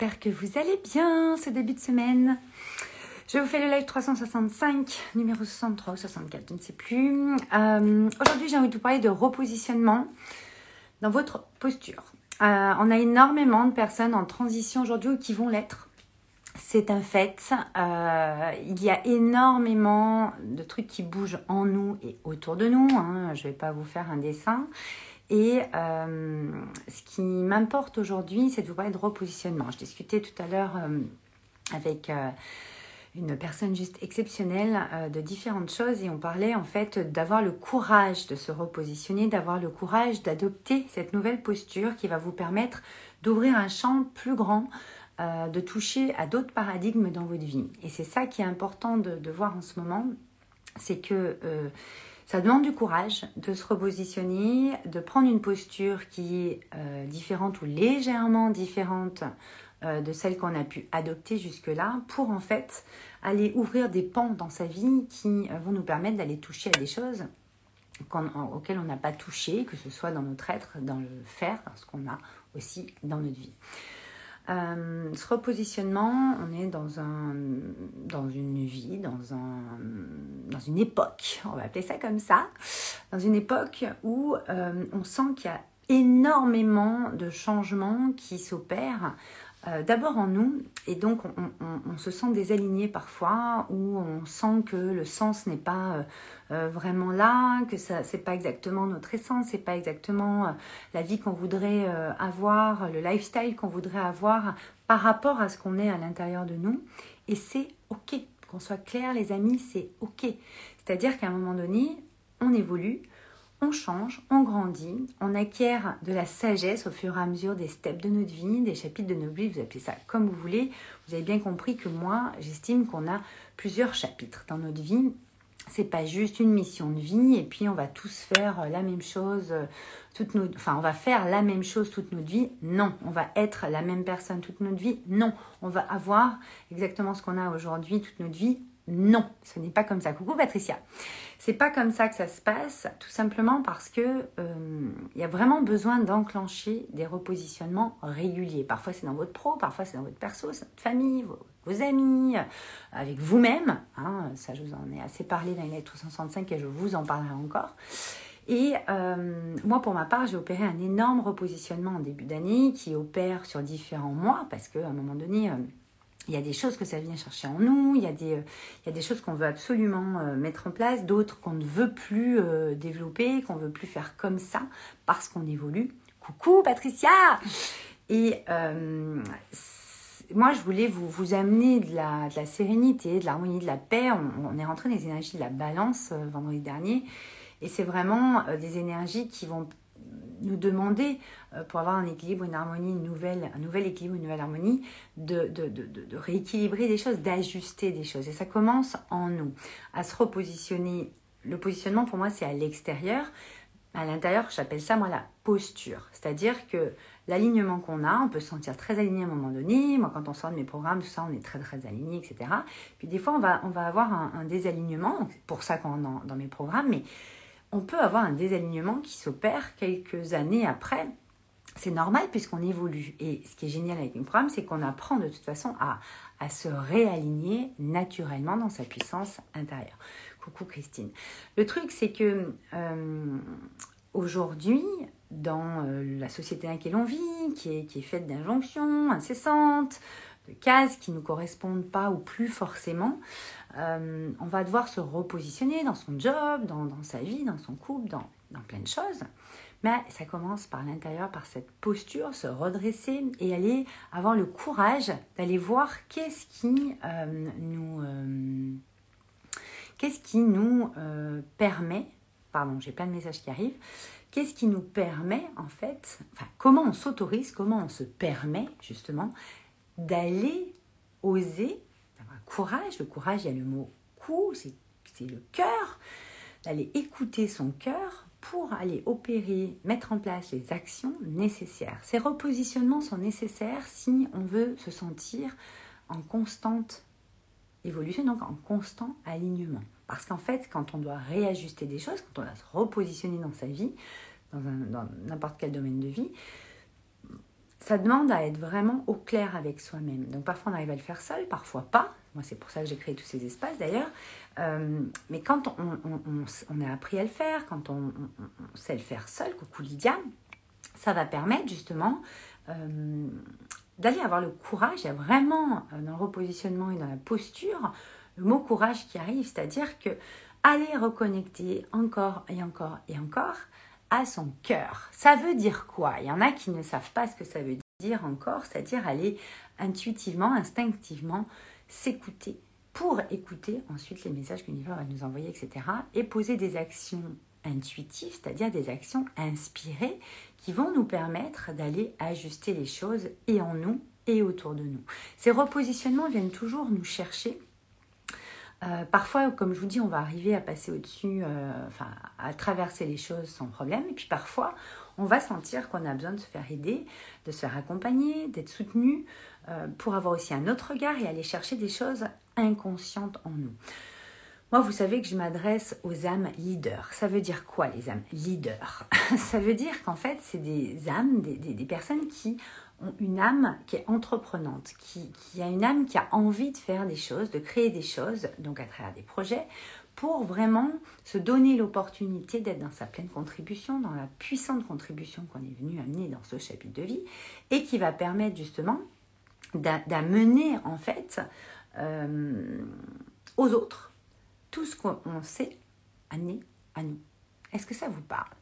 j'espère que vous allez bien ce début de semaine. Je vous fais le live 365, numéro 63 ou 64, je ne sais plus. Euh, aujourd'hui, j'ai envie de vous parler de repositionnement dans votre posture. Euh, on a énormément de personnes en transition aujourd'hui ou qui vont l'être. C'est un fait. Euh, il y a énormément de trucs qui bougent en nous et autour de nous. Hein. Je ne vais pas vous faire un dessin. Et euh, ce qui m'importe aujourd'hui, c'est de vous parler de repositionnement. Je discutais tout à l'heure euh, avec euh, une personne juste exceptionnelle de différentes choses et on parlait en fait d'avoir le courage de se repositionner, d'avoir le courage d'adopter cette nouvelle posture qui va vous permettre d'ouvrir un champ plus grand, de toucher à d'autres paradigmes dans votre vie. Et c'est ça qui est important de, de voir en ce moment, c'est que ça demande du courage de se repositionner, de prendre une posture qui est euh, différente ou légèrement différente euh, de celle qu'on a pu adopter jusque-là pour en fait aller ouvrir des pans dans sa vie qui euh, vont nous permettre d'aller toucher à des choses auxquelles on n'a pas touché, que ce soit dans notre être, dans le faire, dans ce qu'on a aussi dans notre vie. Euh, ce repositionnement, on est dans, un, dans une vie, dans, un, dans une époque, on va appeler ça comme ça, dans une époque où euh, on sent qu'il y a énormément de changements qui s'opèrent euh, d'abord en nous, et donc on, se sent désaligné parfois, ou on sent que le sens n'est pas euh, euh, vraiment là, que ça c'est pas exactement notre essence, c'est pas exactement la vie qu'on voudrait avoir, le lifestyle qu'on voudrait avoir par rapport à ce qu'on est à l'intérieur de nous, et c'est ok, qu'on soit clair les amis, c'est ok. C'est-à-dire qu'à un moment donné, on évolue, on change, on grandit, on acquiert de la sagesse au fur et à mesure des steps de notre vie, des chapitres de notre vie, vous appelez ça comme vous voulez. Vous avez bien compris que moi, j'estime qu'on a plusieurs chapitres dans notre vie. C'est pas juste une mission de vie et puis on va tous faire la même chose toute notre enfin on va faire la même chose toute notre vie. Non, on va être la même personne toute notre vie. Non, on va avoir exactement ce qu'on a aujourd'hui toute notre vie. Non, ce n'est pas comme ça. Coucou Patricia. C'est pas comme ça que ça se passe, tout simplement parce que euh, il y a vraiment besoin d'enclencher des repositionnements réguliers. Parfois c'est dans votre pro, parfois c'est dans votre perso, c'est votre famille, vos, amis, euh, avec vous-même. Hein. ça, je vous en ai assez parlé dans les 365 et je vous en parlerai encore. Et euh, moi, pour ma part, j'ai opéré un énorme repositionnement en début d'année qui opère sur différents mois parce qu'à un moment donné, il y a des choses que ça vient chercher en nous, il y a des, euh, il y a des choses qu'on veut absolument euh, mettre en place, d'autres qu'on ne veut plus euh, développer, qu'on veut plus faire comme ça parce qu'on évolue. Coucou Patricia Et moi, je voulais vous, vous amener de la, de la sérénité, de l'harmonie, de la paix. On, on, est rentré dans les énergies de la balance vendredi dernier. Et c'est vraiment des énergies qui vont nous demander, euh, pour avoir un équilibre, une harmonie, une nouvelle, un nouvel équilibre, une nouvelle harmonie, de, de, de, de rééquilibrer des choses, d'ajuster des choses. Et ça commence en nous, à se repositionner. Le positionnement, pour moi, c'est à l'extérieur. À l'intérieur, j'appelle ça, moi, la posture. C'est-à-dire que l'alignement qu'on a, on peut se sentir très aligné à un moment donné. Moi, quand on sort de mes programmes, tout ça, on est très, très aligné, etc. Puis des fois, on va, on va avoir un, un désalignement. C'est pour ça qu'on dans, dans mes programmes. Mais on peut avoir un désalignement qui s'opère quelques années après. C'est normal puisqu'on évolue. Et ce qui est génial avec une programme, c'est qu'on apprend de toute façon à, se réaligner naturellement dans sa puissance intérieure. Coucou Christine. Le truc, c'est que euh, aujourd'hui, dans euh, la société dans laquelle on vit, qui est, qui est faite d'injonctions incessantes, cases qui ne nous correspondent pas ou plus forcément, euh, on va devoir se repositionner dans son job, dans, sa vie, dans son couple, dans, plein de choses. Mais ça commence par l'intérieur, par cette posture, se redresser et aller avoir le courage d'aller voir qu'est-ce qui euh, nous, euh, qu'est-ce qui nous permet, pardon, j'ai plein de messages qui arrivent, qu'est-ce qui nous permet en fait, enfin comment on s'autorise, comment on se permet justement d'aller oser courage. Le courage, il y a le mot cou, c'est le cœur. D'aller écouter son cœur pour aller opérer, mettre en place les actions nécessaires. Ces repositionnements sont nécessaires si on veut se sentir en constante évolution, donc en constant alignement. Parce qu'en fait, quand on doit réajuster des choses, quand on doit se repositionner dans sa vie, dans n'importe quel domaine de vie, ça demande à être vraiment au clair avec soi-même. Donc parfois on arrive à le faire seul, parfois pas. Moi c'est pour ça que j'ai créé tous ces espaces d'ailleurs. Euh, mais quand on, a appris à le faire, quand on, sait le faire seul, coucou Lydia, ça va permettre justement euh, d'aller avoir le courage. Il y a vraiment euh, dans le repositionnement et dans la posture le mot courage qui arrive, c'est-à-dire que aller reconnecter encore et encore et encore à son cœur. Ça veut dire quoi? Il y en a qui ne savent pas ce que ça veut dire encore, c'est-à-dire aller intuitivement, instinctivement s'écouter pour écouter ensuite les messages que l'univers va nous envoyer, etc. Et poser des actions intuitives, c'est-à-dire des actions inspirées qui vont nous permettre d'aller ajuster les choses et en nous et autour de nous. Ces repositionnements viennent toujours nous chercher euh, parfois, comme je vous dis, on va arriver à passer au-dessus, euh, à traverser les choses sans problème. Et puis parfois, on va sentir qu'on a besoin de se faire aider, de se faire accompagner, d'être soutenu, euh, pour avoir aussi un autre regard et aller chercher des choses inconscientes en nous. Moi, vous savez que je m'adresse aux âmes leaders. Ça veut dire quoi les âmes leaders Ça veut dire qu'en fait, c'est des âmes, des, des, personnes qui ont une âme qui est entreprenante, qui, qui, a une âme qui a envie de faire des choses, de créer des choses, donc à travers des projets, pour vraiment se donner l'opportunité d'être dans sa pleine contribution, dans la puissante contribution qu'on est venu amener dans ce chapitre de vie, et qui va permettre justement d'amener en fait euh, aux autres tout ce qu'on sait amener à nous. Est-ce que ça vous parle?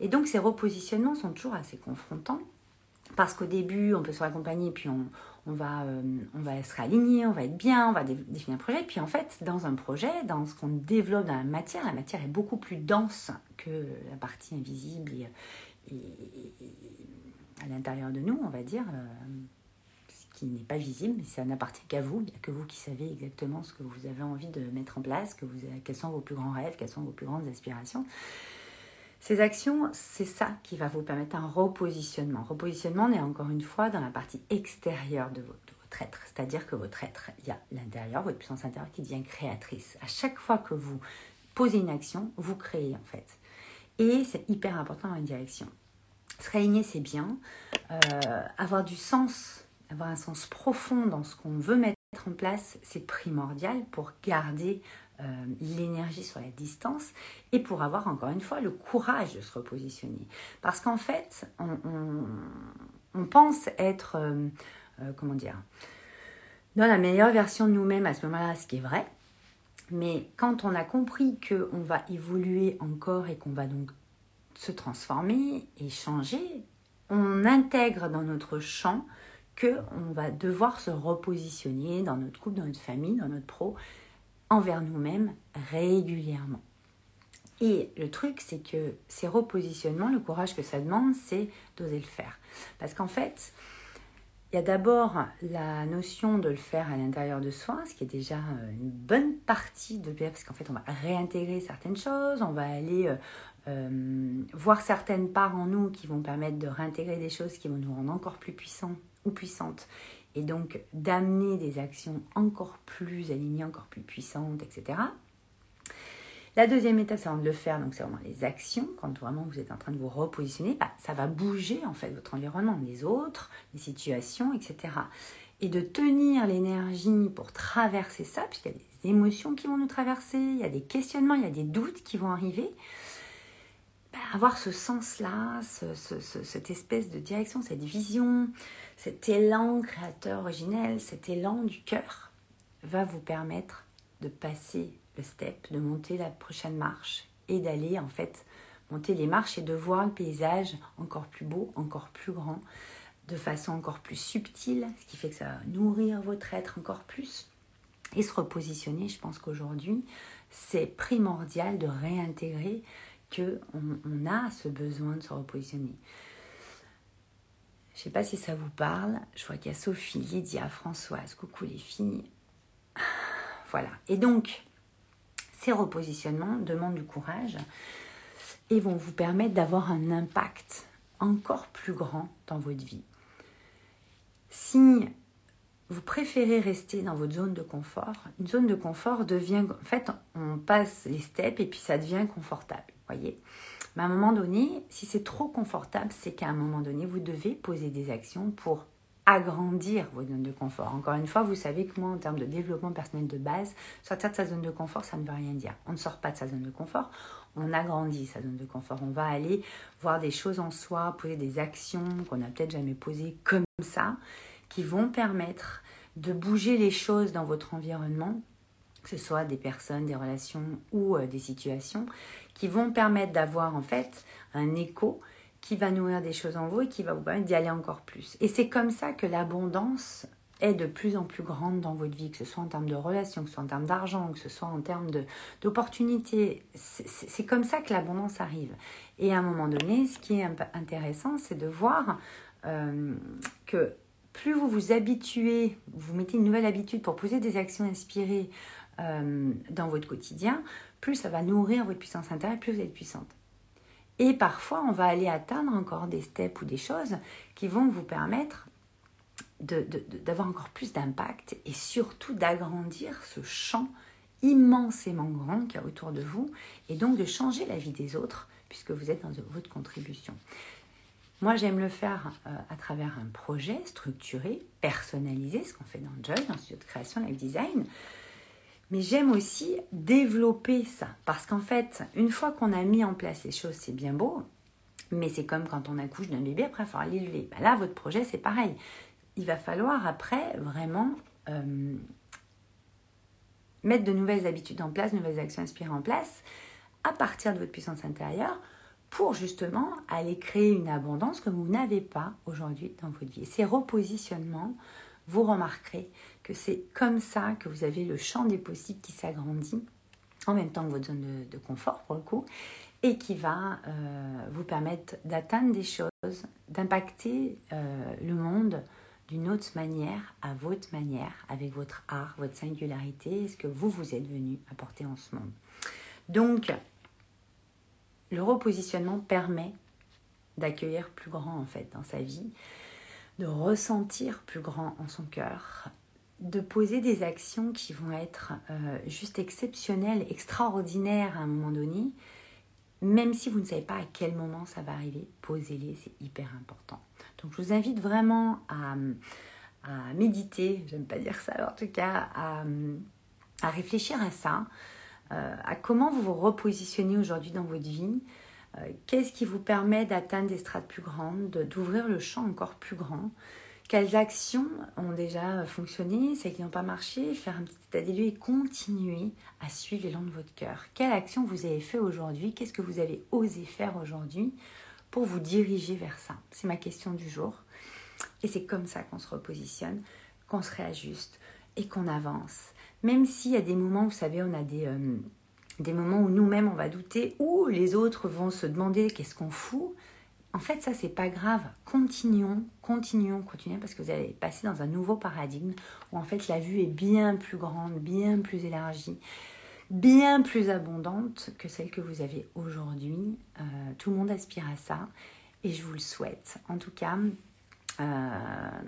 Et donc ces repositionnements sont toujours assez confrontants parce qu'au début, on peut se raccompagner, puis on, va, euh, on va se réaligner, on va être bien, on va définir un projet. Puis en fait, dans un projet, dans ce qu'on développe dans la matière, la matière est beaucoup plus dense que la partie invisible et, à l'intérieur de nous, on va dire. Euh, qui n'est pas visible, mais ça n'appartient qu'à vous. Il n'y a que vous qui savez exactement ce que vous avez envie de mettre en place, que vous, quels sont vos plus grands rêves, quelles sont vos plus grandes aspirations. Ces actions, c'est ça qui va vous permettre un repositionnement. Repositionnement, on est encore une fois dans la partie extérieure de votre, être, c'est-à-dire que votre être, il y a l'intérieur, votre puissance intérieure qui devient créatrice. À chaque fois que vous posez une action, vous créez en fait. Et c'est hyper important dans une direction. Se réaligner, c'est bien. Euh, avoir du sens avoir un sens profond dans ce qu'on veut mettre en place, c'est primordial pour garder euh, l'énergie sur la distance et pour avoir encore une fois le courage de se repositionner. Parce qu'en fait, on, pense être, euh, euh, comment dire, dans la meilleure version de nous-mêmes à ce moment-là, ce qui est vrai. Mais quand on a compris qu'on va évoluer encore et qu'on va donc se transformer et changer, on intègre dans notre champ qu'on va devoir se repositionner dans notre couple, dans notre famille, dans notre pro, envers nous-mêmes régulièrement. Et le truc, c'est que ces repositionnements, le courage que ça demande, c'est d'oser le faire. Parce qu'en fait, il y a d'abord la notion de le faire à l'intérieur de soi, ce qui est déjà euh, une bonne partie de parce qu'en fait, on va réintégrer certaines choses, on va aller euh, euh, voir certaines parts en nous qui vont permettre de réintégrer des choses qui vont nous rendre encore plus puissants ou puissante. Et donc d'amener des actions encore plus alignées, encore plus puissantes, etc. La deuxième étape, c'est de le faire, donc c'est vraiment les actions. Quand vraiment vous êtes en train de vous repositionner, bah, ça va bouger en fait votre environnement, les autres, les situations, etc. Et de tenir l'énergie pour traverser ça, puisqu'il y a des émotions qui vont nous traverser, il y a des questionnements, il y a des doutes qui vont arriver. Avoir ce sens-là, cette espèce de direction, cette vision, cet élan créateur originel, cet élan du cœur, va vous permettre de passer le step, de monter la prochaine marche et d'aller en fait monter les marches et de voir le paysage encore plus beau, encore plus grand, de façon encore plus subtile, ce qui fait que ça va nourrir votre être encore plus et se repositionner. Je pense qu'aujourd'hui, c'est primordial de réintégrer on, a ce besoin de se repositionner. Je ne sais pas si ça vous parle. Je vois qu'il y a Sophie, Lydia, Françoise. Coucou les filles. Voilà. Et donc, ces repositionnements demandent du courage et vont vous permettre d'avoir un impact encore plus grand dans votre vie. Si vous préférez rester dans votre zone de confort, une zone de confort devient, en fait, on passe les steps et puis ça devient confortable voyez Mais à un moment donné, si c'est trop confortable, c'est qu'à un moment donné, vous devez poser des actions pour agrandir vos zones de confort. Encore une fois, vous savez que moi, en termes de développement personnel de base, sortir de sa zone de confort, ça ne veut rien dire. On ne sort pas de sa zone de confort, on agrandit sa zone de confort. On va aller voir des choses en soi, poser des actions qu'on n'a peut-être jamais posées comme ça, qui vont permettre de bouger les choses dans votre environnement, que ce soit des personnes, des relations ou euh, des situations, qui vont permettre d'avoir en fait un écho qui va nourrir des choses en vous et qui va vous permettre d'y aller encore plus. Et c'est comme ça que l'abondance est de plus en plus grande dans votre vie, que ce soit en termes de relations, que ce soit en termes d'argent, que ce soit en termes d'opportunités. C'est comme ça que l'abondance arrive. Et à un moment donné, ce qui est intéressant, c'est de voir euh, que plus vous vous habituez, vous mettez une nouvelle habitude pour poser des actions inspirées euh, dans votre quotidien, plus ça va nourrir votre puissance intérieure, plus vous êtes puissante. Et parfois, on va aller atteindre encore des steps ou des choses qui vont vous permettre d'avoir encore plus d'impact et surtout d'agrandir ce champ immensément grand qu'il y a autour de vous et donc de changer la vie des autres puisque vous êtes dans votre contribution. Moi, j'aime le faire euh, à travers un projet structuré, personnalisé, ce qu'on fait dans Joy, dans le studio de création Live Design. Mais j'aime aussi développer ça. Parce qu'en fait, une fois qu'on a mis en place les choses, c'est bien beau. Mais c'est comme quand on accouche d'un bébé, après, il faut l'élever. Ben là, votre projet, c'est pareil. Il va falloir après vraiment euh, mettre de nouvelles habitudes en place, de nouvelles actions inspirées en place à partir de votre puissance intérieure pour justement aller créer une abondance que vous n'avez pas aujourd'hui dans votre vie. ces repositionnements, vous remarquerez que c'est comme ça que vous avez le champ des possibles qui s'agrandit en même temps que votre zone de, confort pour le coup et qui va euh, vous permettre d'atteindre des choses, d'impacter euh, le monde d'une autre manière, à votre manière, avec votre art, votre singularité, ce que vous vous êtes venu apporter en ce monde. Donc, le repositionnement permet d'accueillir plus grand en fait dans sa vie, de ressentir plus grand en son cœur, de poser des actions qui vont être euh, juste exceptionnelles, extraordinaires à un moment donné, même si vous ne savez pas à quel moment ça va arriver, posez-les, c'est hyper important. Donc je vous invite vraiment à, méditer, j'aime pas dire ça, en tout cas à, réfléchir à ça, euh, à comment vous vous repositionnez aujourd'hui dans votre vie, qu'est-ce qui vous permet d'atteindre des strates plus grandes, d'ouvrir le champ encore plus grand? Quelles actions ont déjà fonctionné, celles qui n'ont pas marché? Faire un petit état des lieux et continuer à suivre l'élan de votre cœur. Quelle action vous avez fait aujourd'hui? Qu'est-ce que vous avez osé faire aujourd'hui pour vous diriger vers ça? C'est ma question du jour. Et c'est comme ça qu'on se repositionne, qu'on se réajuste et qu'on avance. Même s'il y a des moments, vous savez, on a des... Euh, des moments où nous-mêmes on va douter, ou les autres vont se demander qu'est-ce qu'on fout. En fait, ça, c'est pas grave. Continuons, continuons, continuons, parce que vous allez passer dans un nouveau paradigme où en fait la vue est bien plus grande, bien plus élargie, bien plus abondante que celle que vous avez aujourd'hui. Euh, tout le monde aspire à ça et je vous le souhaite. En tout cas, euh,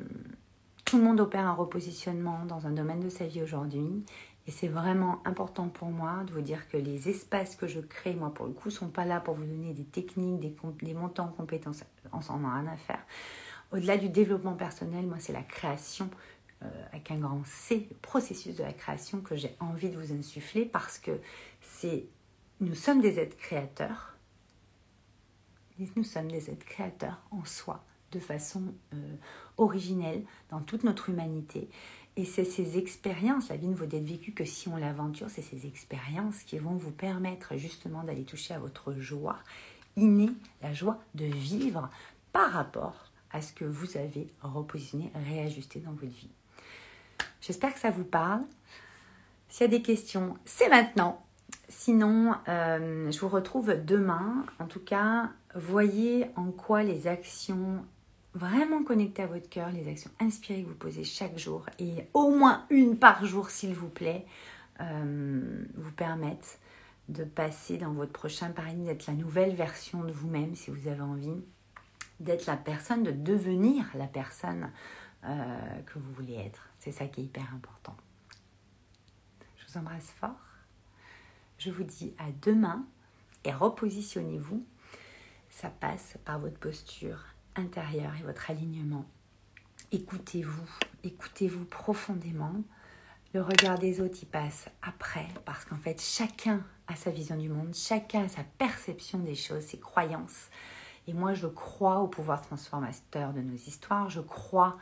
tout le monde opère un repositionnement dans un domaine de sa vie aujourd'hui et c'est vraiment important pour moi de vous dire que les espaces que je crée, moi pour le coup, sont pas là pour vous donner des techniques, des, des montants en compétences. On s'en a rien à faire. Au-delà du développement personnel, moi c'est la création euh, avec un grand C, le processus de la création que j'ai envie de vous insuffler parce que c'est nous sommes des êtres créateurs. Nous sommes des êtres créateurs en soi, de façon euh, originelle, dans toute notre humanité. Et c'est ces expériences, la vie ne vaut d'être vécue que si on l'aventure, c'est ces expériences qui vont vous permettre justement d'aller toucher à votre joie innée, la joie de vivre par rapport à ce que vous avez repositionné, réajusté dans votre vie. J'espère que ça vous parle. S'il y a des questions, c'est maintenant. Sinon, euh, je vous retrouve demain. En tout cas, voyez en quoi les actions vraiment connecté à votre cœur, les actions inspirées que vous posez chaque jour, et au moins une par jour s'il vous plaît, euh, vous permettent de passer dans votre prochain paradigme, d'être la nouvelle version de vous-même si vous avez envie, d'être la personne, de devenir la personne euh, que vous voulez être. C'est ça qui est hyper important. Je vous embrasse fort. Je vous dis à demain et repositionnez-vous ça passe par votre posture intérieure et votre alignement. Écoutez-vous, écoutez-vous profondément. Le regard des autres, il passe après, parce qu'en fait, chacun a sa vision du monde, chacun a sa perception des choses, ses croyances. Et moi, je crois au pouvoir transformateur de nos histoires, je crois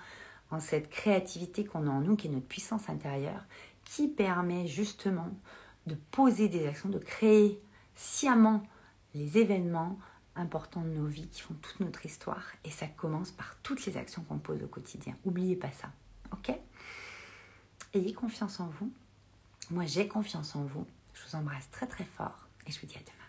en cette créativité qu'on a en nous, qui est notre puissance intérieure, qui permet justement de poser des actions, de créer sciemment les événements importants de nos vies qui font toute notre histoire. Et ça commence par toutes les actions qu'on pose au quotidien. N'oubliez pas ça. Ok? Ayez confiance en vous. Moi, j'ai confiance en vous. Je vous embrasse très très fort et je vous dis à demain.